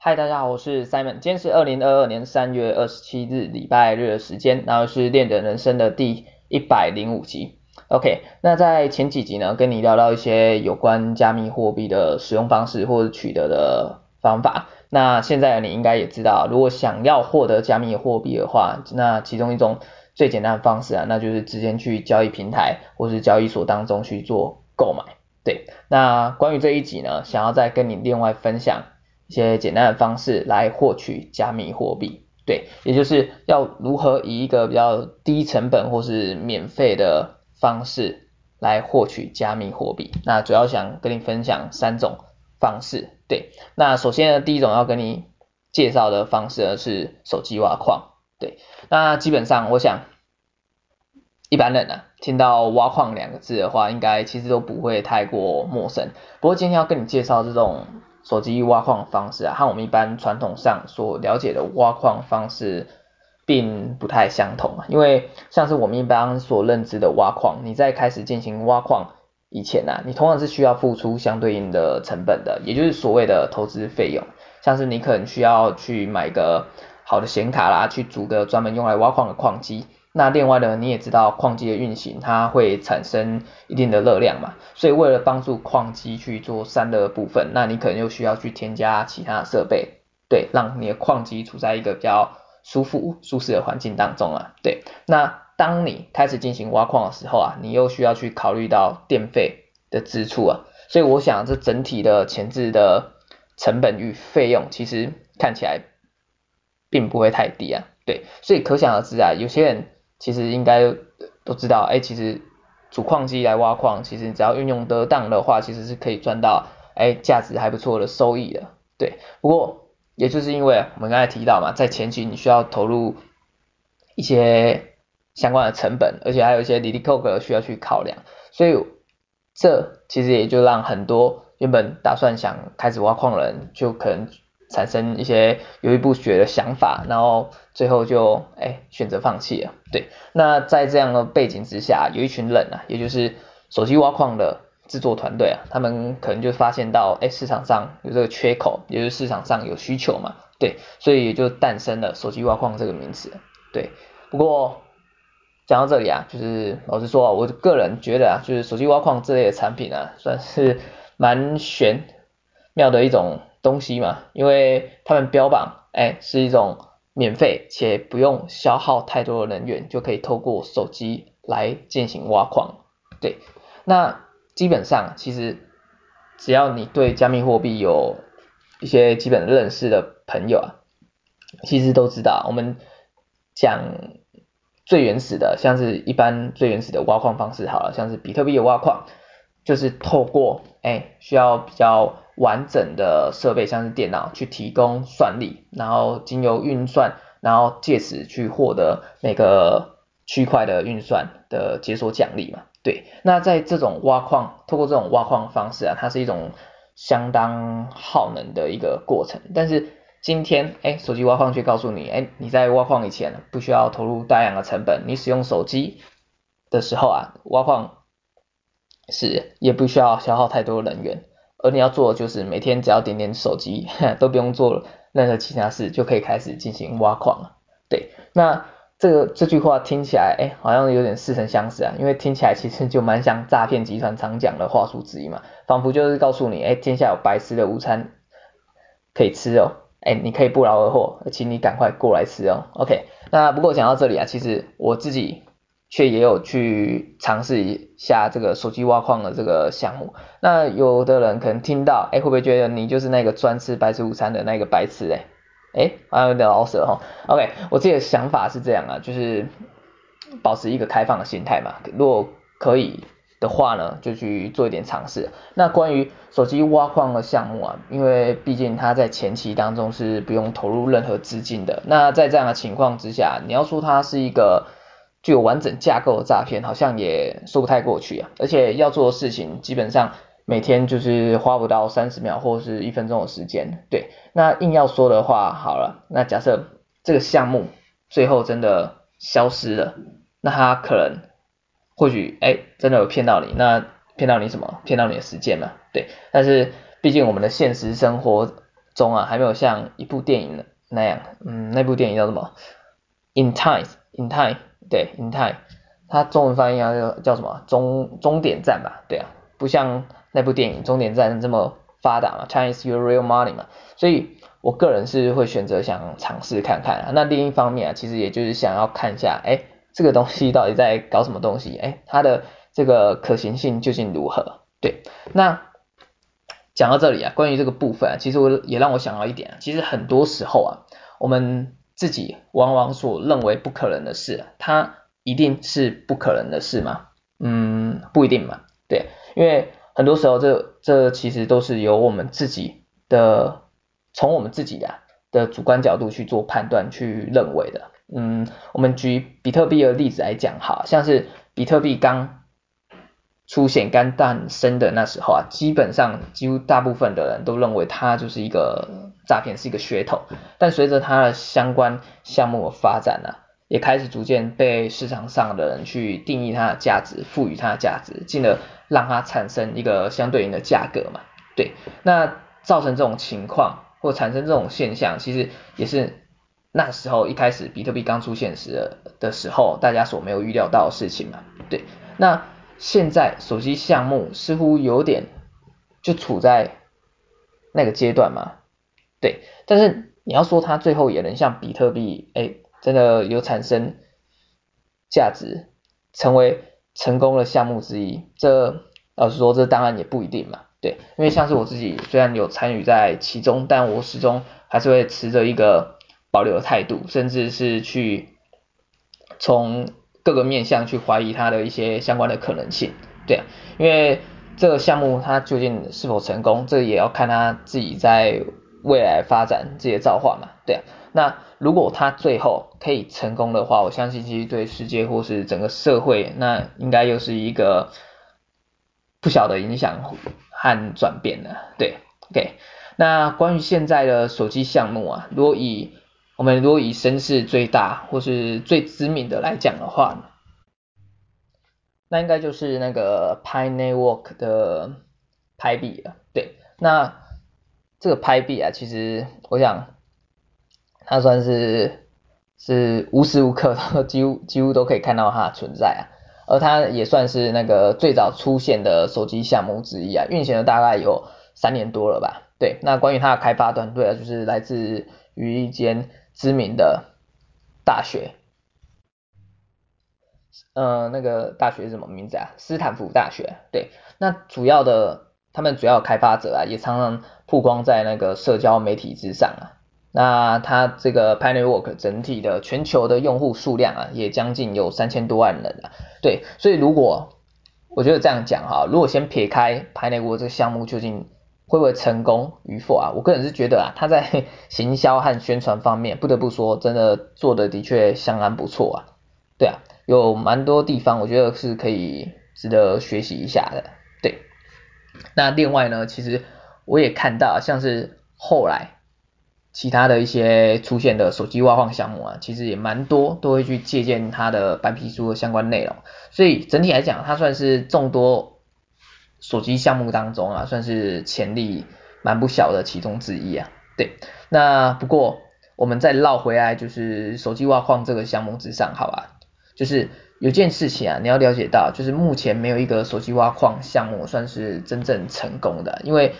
嗨，大家好，我是 Simon，今天是二零二二年三月二十七日礼拜日的时间，然后是练的人生的第一百零五集。OK，那在前几集呢，跟你聊到一些有关加密货币的使用方式或者取得的方法。那现在你应该也知道，如果想要获得加密货币的话，那其中一种最简单的方式啊，那就是直接去交易平台或是交易所当中去做购买。对，那关于这一集呢，想要再跟你另外分享。一些简单的方式来获取加密货币，对，也就是要如何以一个比较低成本或是免费的方式来获取加密货币。那主要想跟你分享三种方式，对。那首先呢，第一种要跟你介绍的方式呢是手机挖矿，对。那基本上我想一般人呢、啊、听到挖矿两个字的话，应该其实都不会太过陌生。不过今天要跟你介绍这种。手机挖矿方式啊，和我们一般传统上所了解的挖矿方式并不太相同啊。因为像是我们一般所认知的挖矿，你在开始进行挖矿以前呢、啊，你通常是需要付出相对应的成本的，也就是所谓的投资费用。像是你可能需要去买个好的显卡啦，去组个专门用来挖矿的矿机。那另外呢，你也知道矿机的运行，它会产生一定的热量嘛，所以为了帮助矿机去做散热部分，那你可能又需要去添加其他设备，对，让你的矿机处在一个比较舒服、舒适的环境当中啊，对。那当你开始进行挖矿的时候啊，你又需要去考虑到电费的支出啊，所以我想这整体的前置的成本与费用，其实看起来并不会太低啊，对，所以可想而知啊，有些人。其实应该都知道，哎，其实主矿机来挖矿，其实只要运用得当的话，其实是可以赚到，哎，价值还不错的收益的。对，不过也就是因为我们刚才提到嘛，在前期你需要投入一些相关的成本，而且还有一些利利扣扣需要去考量，所以这其实也就让很多原本打算想开始挖矿的人，就可能。产生一些犹豫不决的想法，然后最后就哎选择放弃了。对，那在这样的背景之下，有一群人啊，也就是手机挖矿的制作团队啊，他们可能就发现到哎市场上有这个缺口，也就是市场上有需求嘛。对，所以也就诞生了手机挖矿这个名词。对，不过讲到这里啊，就是老实说啊，我个人觉得啊，就是手机挖矿这类的产品啊，算是蛮玄妙的一种。东西嘛，因为他们标榜，哎，是一种免费且不用消耗太多的能源，就可以透过手机来进行挖矿。对，那基本上其实只要你对加密货币有一些基本认识的朋友啊，其实都知道，我们讲最原始的，像是一般最原始的挖矿方式，好了，像是比特币的挖矿，就是透过，哎，需要比较。完整的设备，像是电脑去提供算力，然后经由运算，然后借此去获得每个区块的运算的解锁奖励嘛。对，那在这种挖矿，透过这种挖矿方式啊，它是一种相当耗能的一个过程。但是今天，哎，手机挖矿却告诉你，哎，你在挖矿以前不需要投入大量的成本，你使用手机的时候啊，挖矿是也不需要消耗太多能源。而你要做的就是每天只要点点手机，都不用做任何其他事，就可以开始进行挖矿了。对，那这个这句话听起来，哎，好像有点似曾相识啊，因为听起来其实就蛮像诈骗集团常讲的话术之一嘛，仿佛就是告诉你，哎，天下有白吃的午餐可以吃哦，哎，你可以不劳而获，请你赶快过来吃哦。OK，那不过讲到这里啊，其实我自己。却也有去尝试一下这个手机挖矿的这个项目。那有的人可能听到，哎，会不会觉得你就是那个专吃白吃午餐的那个白痴？哎，哎，好像有点老舍哈。OK，我自己的想法是这样啊，就是保持一个开放的心态嘛。如果可以的话呢，就去做一点尝试。那关于手机挖矿的项目啊，因为毕竟它在前期当中是不用投入任何资金的。那在这样的情况之下，你要说它是一个。具有完整架构的诈骗好像也说不太过去啊，而且要做的事情基本上每天就是花不到三十秒或是一分钟的时间。对，那硬要说的话，好了，那假设这个项目最后真的消失了，那他可能或许哎真的有骗到你，那骗到你什么？骗到你的时间嘛。对，但是毕竟我们的现实生活中啊，还没有像一部电影那样，嗯，那部电影叫什么？In Time，In Time，对银泰它中文翻译啊叫叫什么？终终点站吧，对啊，不像那部电影终点站这么发达嘛，Chinese your real money 嘛，所以我个人是会选择想尝试看看啊。那另一方面啊，其实也就是想要看一下，哎，这个东西到底在搞什么东西？哎，它的这个可行性究竟如何？对，那。讲到这里啊，关于这个部分啊，其实我也让我想到一点啊，其实很多时候啊，我们自己往往所认为不可能的事，它一定是不可能的事吗？嗯，不一定嘛，对，因为很多时候这这其实都是由我们自己的，从我们自己啊的主观角度去做判断去认为的。嗯，我们举比特币的例子来讲，好像是比特币刚。出现刚诞生的那时候啊，基本上几乎大部分的人都认为它就是一个诈骗，是一个噱头。但随着它的相关项目的发展呢、也开始逐渐被市场上的人去定义它的价值，赋予它的价值，进而让它产生一个相对应的价格嘛。对，那造成这种情况或产生这种现象，其实也是那时候一开始比特币刚出现时的时候，大家所没有预料到的事情嘛。对，那。现在手机项目似乎有点就处在那个阶段嘛，对，但是你要说它最后也能像比特币，哎，真的有产生价值，成为成功的项目之一，这老实说，这当然也不一定嘛，对，因为像是我自己虽然有参与在其中，但我始终还是会持着一个保留的态度，甚至是去从。各个面向去怀疑它的一些相关的可能性，对，因为这个项目它究竟是否成功，这也要看它自己在未来发展这些造化嘛，对啊，那如果它最后可以成功的话，我相信其实对世界或是整个社会，那应该又是一个不小的影响和转变了，对，OK，那关于现在的手机项目啊，如果以我们如果以声势最大或是最知名的来讲的话，那应该就是那个 Pi Network 的拍币了。对，那这个拍币啊，其实我想它算是是无时无刻都 几乎几乎都可以看到它的存在啊，而它也算是那个最早出现的手机项目之一啊，运行了大概有三年多了吧。对，那关于它的开发团队啊，就是来自于一间。知名的大学，呃，那个大学是什么名字啊？斯坦福大学。对，那主要的他们主要开发者啊，也常常曝光在那个社交媒体之上啊。那它这个 PineWork 整体的全球的用户数量啊，也将近有三千多万人啊。对，所以如果我觉得这样讲哈，如果先撇开 PineWork 这个项目究竟。会不会成功与否啊？我个人是觉得啊，他在行销和宣传方面，不得不说，真的做的的确相当不错啊。对啊，有蛮多地方我觉得是可以值得学习一下的。对，那另外呢，其实我也看到，像是后来其他的一些出现的手机挖矿项目啊，其实也蛮多都会去借鉴它的白皮书的相关内容，所以整体来讲，它算是众多。手机项目当中啊，算是潜力蛮不小的其中之一啊。对，那不过我们再绕回来，就是手机挖矿这个项目之上，好吧？就是有件事情啊，你要了解到，就是目前没有一个手机挖矿项目算是真正成功的，因为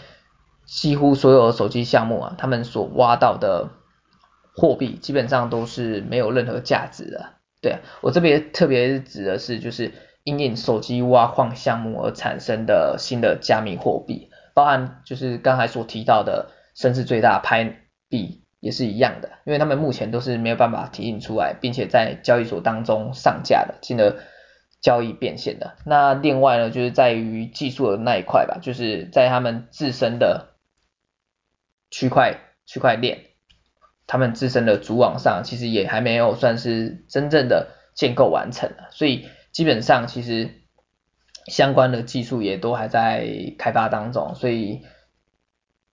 几乎所有的手机项目啊，他们所挖到的货币基本上都是没有任何价值的。对，我这边特别指的是就是。因应手机挖矿项目而产生的新的加密货币，包含就是刚才所提到的声势最大拍币也是一样的，因为他们目前都是没有办法提领出来，并且在交易所当中上架的，进而交易变现的。那另外呢，就是在于技术的那一块吧，就是在他们自身的区块区块链，他们自身的主网上，其实也还没有算是真正的建构完成，所以。基本上其实相关的技术也都还在开发当中，所以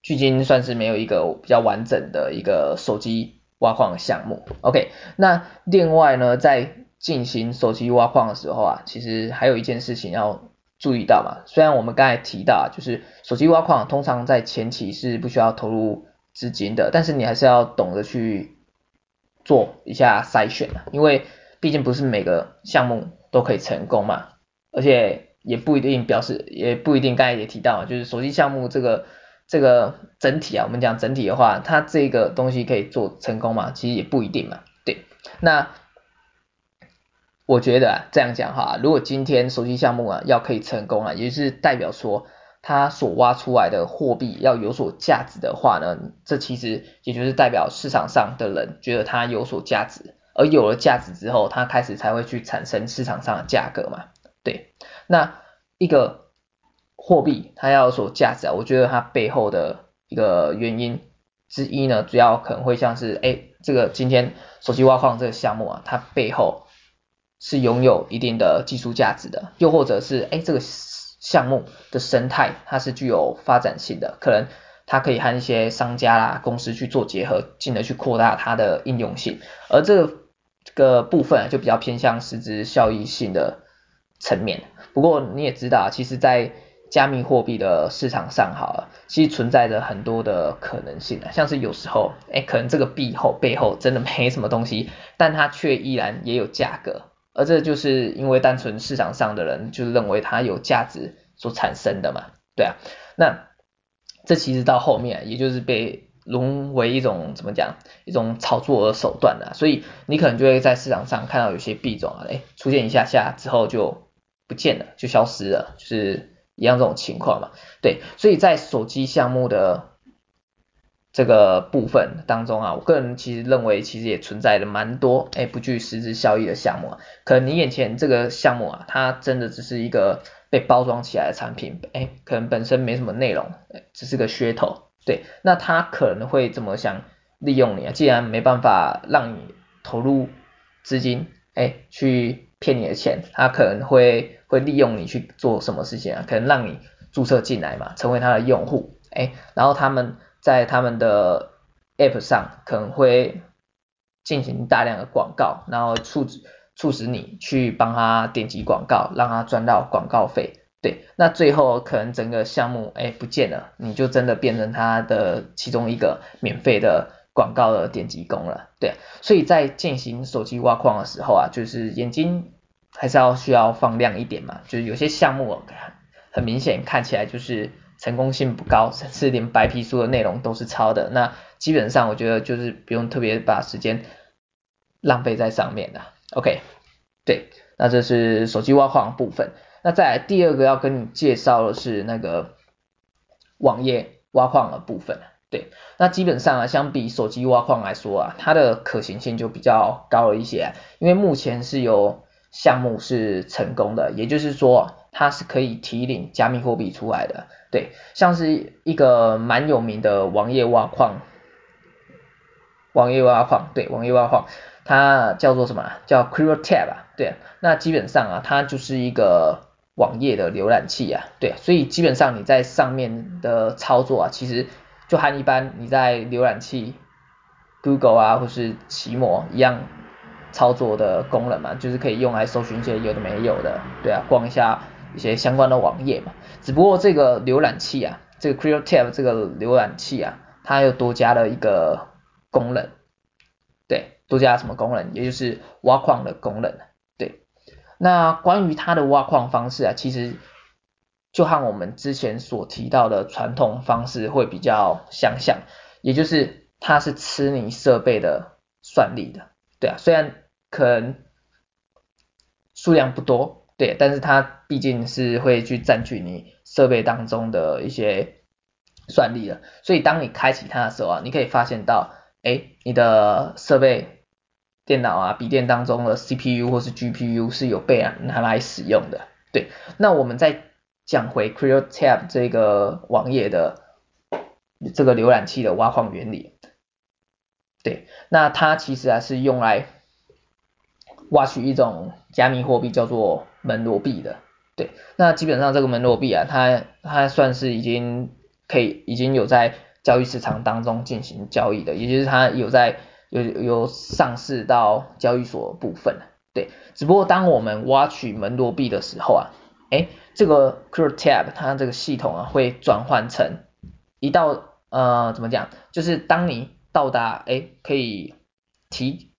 距今算是没有一个比较完整的一个手机挖矿项目。OK，那另外呢，在进行手机挖矿的时候啊，其实还有一件事情要注意到嘛。虽然我们刚才提到，就是手机挖矿通常在前期是不需要投入资金的，但是你还是要懂得去做一下筛选，因为毕竟不是每个项目都可以成功嘛，而且也不一定表示，也不一定，刚才也提到，就是手机项目这个这个整体啊，我们讲整体的话，它这个东西可以做成功嘛，其实也不一定嘛，对，那我觉得啊，这样讲哈，如果今天手机项目啊要可以成功啊，也就是代表说。它所挖出来的货币要有所价值的话呢，这其实也就是代表市场上的人觉得它有所价值，而有了价值之后，它开始才会去产生市场上的价格嘛。对，那一个货币它要有所价值啊，我觉得它背后的一个原因之一呢，主要可能会像是，哎，这个今天手机挖矿这个项目啊，它背后是拥有一定的技术价值的，又或者是，哎，这个。项目的生态它是具有发展性的，可能它可以和一些商家啦、公司去做结合，进而去扩大它的应用性。而这个这个部分就比较偏向实质效益性的层面。不过你也知道，其实，在加密货币的市场上，好了，其实存在着很多的可能性啊，像是有时候，哎，可能这个币后背后真的没什么东西，但它却依然也有价格。而这就是因为单纯市场上的人就认为它有价值所产生的嘛，对啊，那这其实到后面也就是被沦为一种怎么讲，一种炒作的手段了，所以你可能就会在市场上看到有些币种啊，哎，出现一下下之后就不见了，就消失了，就是一样这种情况嘛，对，所以在手机项目的。这个部分当中啊，我个人其实认为，其实也存在着蛮多哎不具实质效益的项目啊。可能你眼前这个项目啊，它真的只是一个被包装起来的产品，哎，可能本身没什么内容，只是个噱头。对，那他可能会怎么想利用你啊？既然没办法让你投入资金，哎，去骗你的钱，他可能会会利用你去做什么事情啊？可能让你注册进来嘛，成为他的用户，哎，然后他们。在他们的 App 上可能会进行大量的广告，然后促促使你去帮他点击广告，让他赚到广告费。对，那最后可能整个项目哎不见了，你就真的变成他的其中一个免费的广告的点击工了。对，所以在进行手机挖矿的时候啊，就是眼睛还是要需要放亮一点嘛，就是有些项目很明显看起来就是。成功性不高，甚至连白皮书的内容都是抄的。那基本上我觉得就是不用特别把时间浪费在上面的。OK，对，那这是手机挖矿部分。那再来第二个要跟你介绍的是那个网页挖矿的部分。对，那基本上啊，相比手机挖矿来说啊，它的可行性就比较高了一些，因为目前是有项目是成功的，也就是说。它是可以提领加密货币出来的，对，像是一个蛮有名的网页挖矿，网页挖矿，对，网页挖矿，它叫做什么？叫 CryptoTab 啊，对，那基本上啊，它就是一个网页的浏览器啊，对，所以基本上你在上面的操作啊，其实就和一般你在浏览器 Google 啊或是奇摩一样操作的功能嘛，就是可以用来搜寻一些有的没有的，对啊，逛一下。一些相关的网页嘛，只不过这个浏览器啊，这个 CryptoTab 这个浏览器啊，它又多加了一个功能，对，多加什么功能？也就是挖矿的功能，那关于它的挖矿方式啊，其实就和我们之前所提到的传统方式会比较相像，也就是它是吃你设备的算力的，对啊，虽然可能数量不多。对，但是它毕竟是会去占据你设备当中的一些算力的，所以当你开启它的时候啊，你可以发现到，哎，你的设备、电脑啊、笔电当中的 CPU 或是 GPU 是有被拿来使用的。对，那我们再讲回 CryptoTab 这个网页的这个浏览器的挖矿原理。对，那它其实还是用来挖取一种加密货币，叫做门罗币的，对，那基本上这个门罗币啊，它它算是已经可以已经有在交易市场当中进行交易的，也就是它有在有有上市到交易所部分，对，只不过当我们挖取门罗币的时候啊，诶，这个 CryptoTab 它这个系统啊会转换成一道呃怎么讲，就是当你到达哎可以提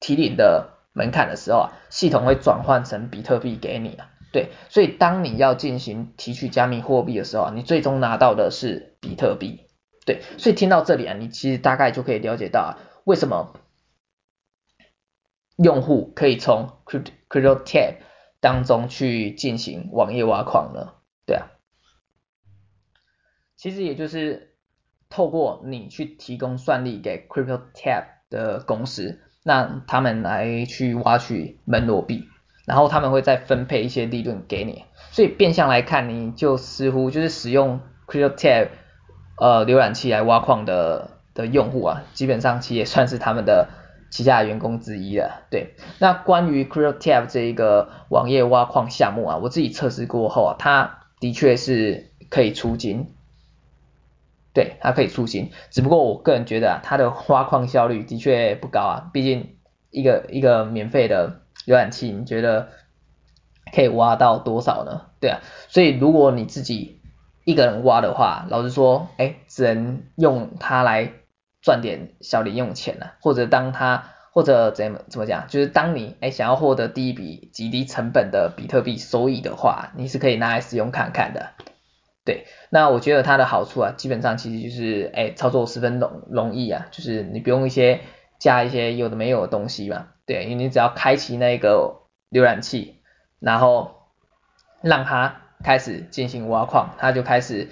提领的门槛的时候啊，系统会转换成比特币给你啊。对，所以当你要进行提取加密货币的时候啊，你最终拿到的是比特币。对，所以听到这里啊，你其实大概就可以了解到啊，为什么用户可以从 cryptocurrency 当中去进行网页挖矿呢？对啊，其实也就是透过你去提供算力给 CryptoTab 的公司，让他们来去挖取门罗币。然后他们会再分配一些利润给你，所以变相来看，你就似乎就是使用 CryptoTab 呃浏览器来挖矿的的用户啊，基本上其实也算是他们的旗下员工之一了。对，那关于 CryptoTab 这一个网页挖矿项目啊，我自己测试过后啊，它的确是可以出金，对，它可以出金，只不过我个人觉得啊，它的挖矿效率的确不高啊，毕竟一个一个免费的。浏览器你觉得可以挖到多少呢？对啊，所以如果你自己一个人挖的话，老实说，哎，只能用它来赚点小零用钱了，或者当它或者怎么怎么讲，就是当你哎想要获得第一笔极低成本的比特币收益的话，你是可以拿来使用看看的。对，那我觉得它的好处啊，基本上其实就是哎操作十分容容易啊，就是你不用一些加一些有的没有的东西嘛。对，因为你只要开启那个浏览器，然后让它开始进行挖矿，它就开始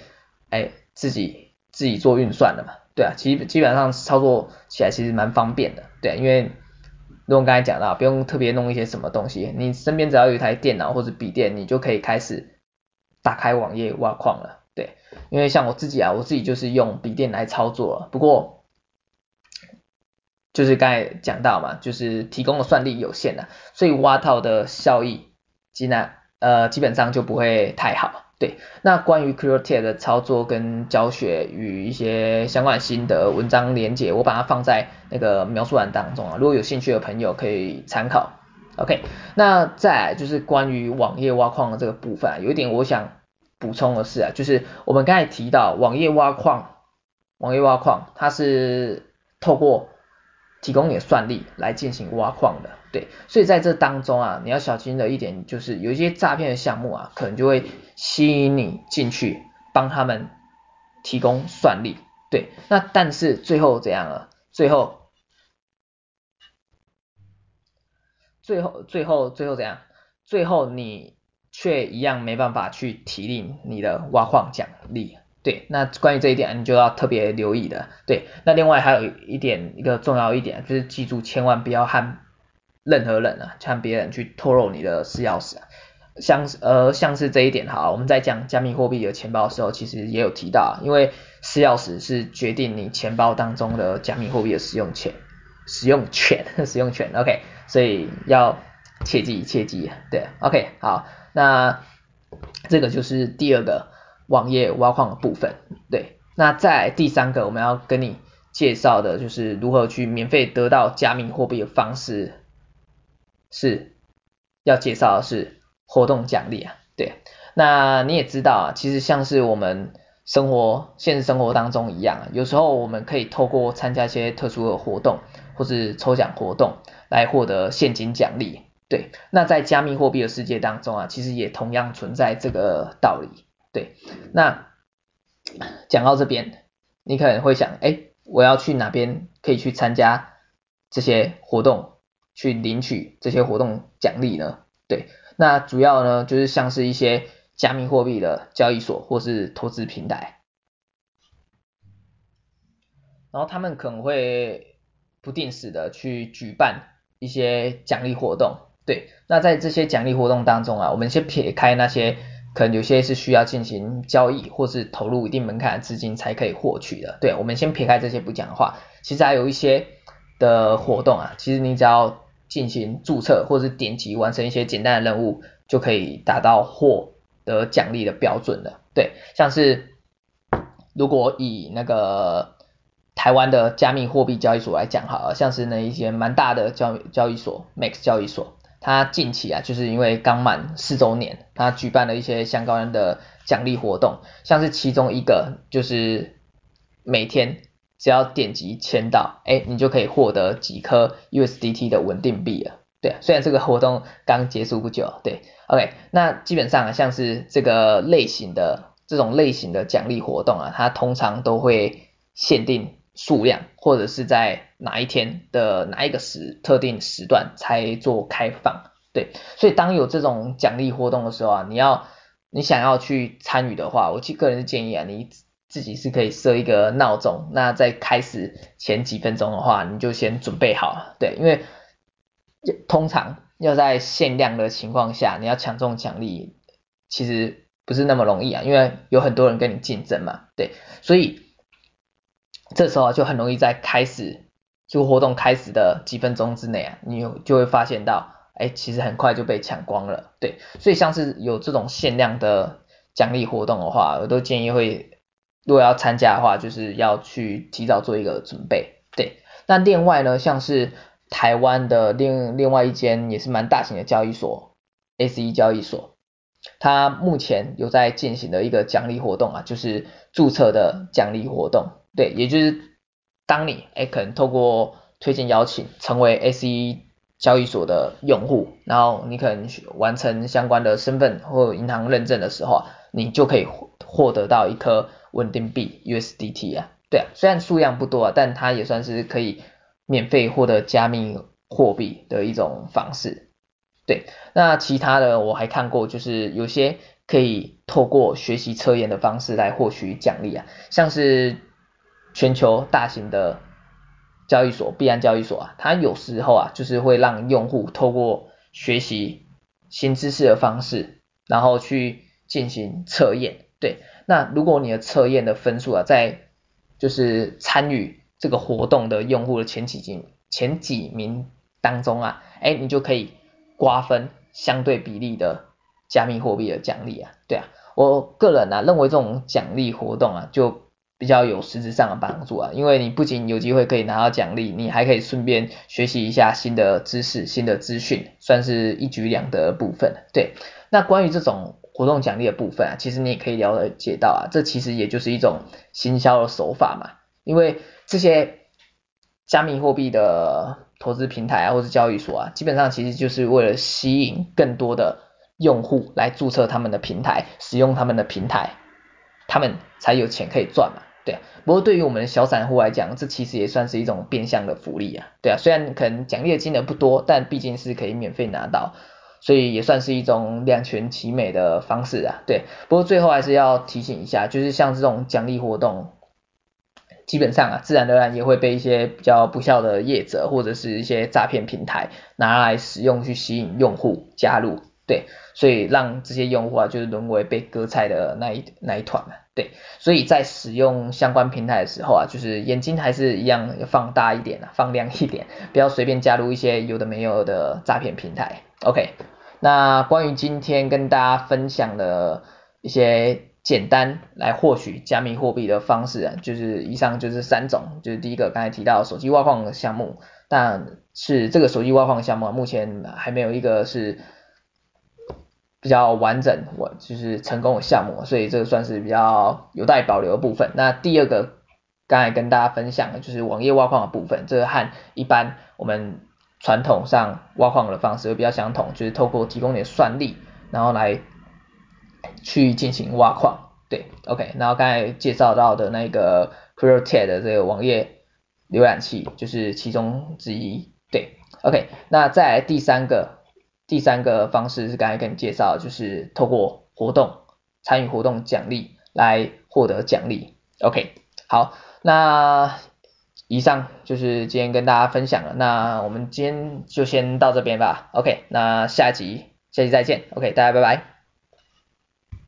哎自己自己做运算了嘛。对啊，其基本上操作起来其实蛮方便的。对，因为如我刚才讲到，不用特别弄一些什么东西，你身边只要有一台电脑或者笔电，你就可以开始打开网页挖矿了。对，因为像我自己啊，我自己就是用笔电来操作了，不过。就是刚才讲到嘛，就是提供的算力有限的，所以挖到的效益，基本呃基本上就不会太好。对，那关于 CryptoTab 的操作跟教学与一些相关心得文章连接，我把它放在那个描述栏当中啊，如果有兴趣的朋友可以参考。OK，那再就是关于网页挖矿的这个部分啊，有一点我想补充的是啊，就是我们刚才提到网页挖矿，网页挖矿它是透过提供你的算力来进行挖矿的，对，所以在这当中啊，你要小心的一点就是有一些诈骗的项目啊，可能就会吸引你进去帮他们提供算力，对，那但是最后怎样了？最后，最后，最后，最后怎样？最后你却一样没办法去提领你的挖矿奖励。对，那关于这一点你就要特别留意的。对，那另外还有一点，一个重要一点就是记住，千万不要和任何人啊，向别人去透露你的私钥匙啊。像呃像是这一点哈，我们在讲加密货币的钱包的时候，其实也有提到，因为私钥匙是决定你钱包当中的加密货币的使用权，使用权，使用权，OK，所以要切记切记，对，OK，好，那这个就是第二个。网页挖矿的部分，对，那在第三个我们要跟你介绍的就是如何去免费得到加密货币的方式，是要介绍的是活动奖励啊，对，那你也知道啊，其实像是我们生活现实生活当中一样啊，有时候我们可以透过参加一些特殊的活动或是抽奖活动来获得现金奖励，对，那在加密货币的世界当中啊，其实也同样存在这个道理。对，那讲到这边，你可能会想，哎，我要去哪边可以去参加这些活动，去领取这些活动奖励呢？对，那主要呢就是像是一些加密货币的交易所或是投资平台，然后他们可能会不定时的去举办一些奖励活动。对，那在这些奖励活动当中啊，我们先撇开那些。可能有些是需要进行交易，或是投入一定门槛的资金才可以获取的。对，我们先撇开这些不讲的话，其实还有一些的活动啊，其实你只要进行注册或是点击完成一些简单的任务，就可以达到获得奖励的标准了。对，像是如果以那个台湾的加密货币交易所来讲，好了，像是那一些蛮大的交交易所，Max 交易所。他近期啊，就是因为刚满四周年，他举办了一些相关的奖励活动，像是其中一个就是每天只要点击签到，哎，你就可以获得几颗 USDT 的稳定币了。对，虽然这个活动刚结束不久，对，OK，那基本上啊像是这个类型的这种类型的奖励活动啊，它通常都会限定数量，或者是在哪一天的哪一个时特定时段才做开放。对，所以当有这种奖励活动的时候啊，你要你想要去参与的话，我其个人是建议啊，你自己是可以设一个闹钟，那在开始前几分钟的话，你就先准备好，对，因为。通常要在限量的情况下，你要抢中奖励，其实不是那么容易啊，因为有很多人跟你竞争嘛，对，所以这时候就很容易在开始就活动开始的几分钟之内啊，你就会发现到，哎，其实很快就被抢光了，对，所以像是有这种限量的奖励活动的话，我都建议会，如果要参加的话，就是要去提早做一个准备，对，那另外呢，像是。台湾的另另外一间也是蛮大型的交易所，SE 交易所，它目前有在进行的一个奖励活动啊，就是注册的奖励活动，对，也就是当你哎可能透过推荐邀请成为 ACE 交易所的用户，然后你可能完成相关的身份或银行认证的时候，你就可以获得到一颗稳定币 USDT 啊，对啊，虽然数量不多啊，但它也算是可以。免费获得加密货币的一种方式，对。那其他的我还看过，就是有些可以透过学习测验的方式来获取奖励啊，像是全球大型的交易所币安交易所啊，它有时候啊就是会让用户透过学习新知识的方式，然后去进行测验，对。那如果你的测验的分数啊，在就是参与。这个活动的用户的前几名前几名当中啊，哎，你就可以瓜分相对比例的加密货币的奖励啊，对啊，我个人啊认为这种奖励活动啊就比较有实质上的帮助啊，因为你不仅有机会可以拿到奖励，你还可以顺便学习一下新的知识、新的资讯，算是一举两得的部分。对，那关于这种活动奖励的部分啊，其实你也可以了解到啊，这其实也就是一种行销的手法嘛，因为。这些加密货币的投资平台啊，或者交易所啊，基本上其实就是为了吸引更多的用户来注册他们的平台，使用他们的平台，他们才有钱可以赚嘛，对啊。不过对于我们小散户来讲，这其实也算是一种变相的福利啊，对啊。虽然可能奖励的金额不多，但毕竟是可以免费拿到，所以也算是一种两全其美的方式啊，对。不过最后还是要提醒一下，就是像这种奖励活动。基本上啊，自然而然也会被一些比较不肖的业者或者是一些诈骗平台拿来使用去吸引用户加入，对，所以让这些用户啊就是沦为被割菜的那一那一团嘛，对，所以在使用相关平台的时候啊，就是眼睛还是一样要放大一点啊，放亮一点，不要随便加入一些有的没有的诈骗平台。OK，那关于今天跟大家分享的一些。简单来获取加密货币的方式啊，就是以上就是三种，就是第一个刚才提到手机挖矿项目，但是这个手机挖矿项目啊，目前还没有一个是比较完整，我就是成功的项目，所以这个算是比较有待保留的部分。那第二个刚才跟大家分享的就是网页挖矿的部分，这个和一般我们传统上挖矿的方式会比较相同，就是透过提供点算力，然后来。去进行挖矿，对，OK，然后刚才介绍到的那个 CryptoTab 的这个网页浏览器就是其中之一，对，OK，那再来第三个第三个方式是刚才跟你介绍，就是透过活动参与活动奖励来获得奖励，OK，好，那以上就是今天跟大家分享了，那我们今天就先到这边吧，OK，那下集下集再见，OK，大家拜拜。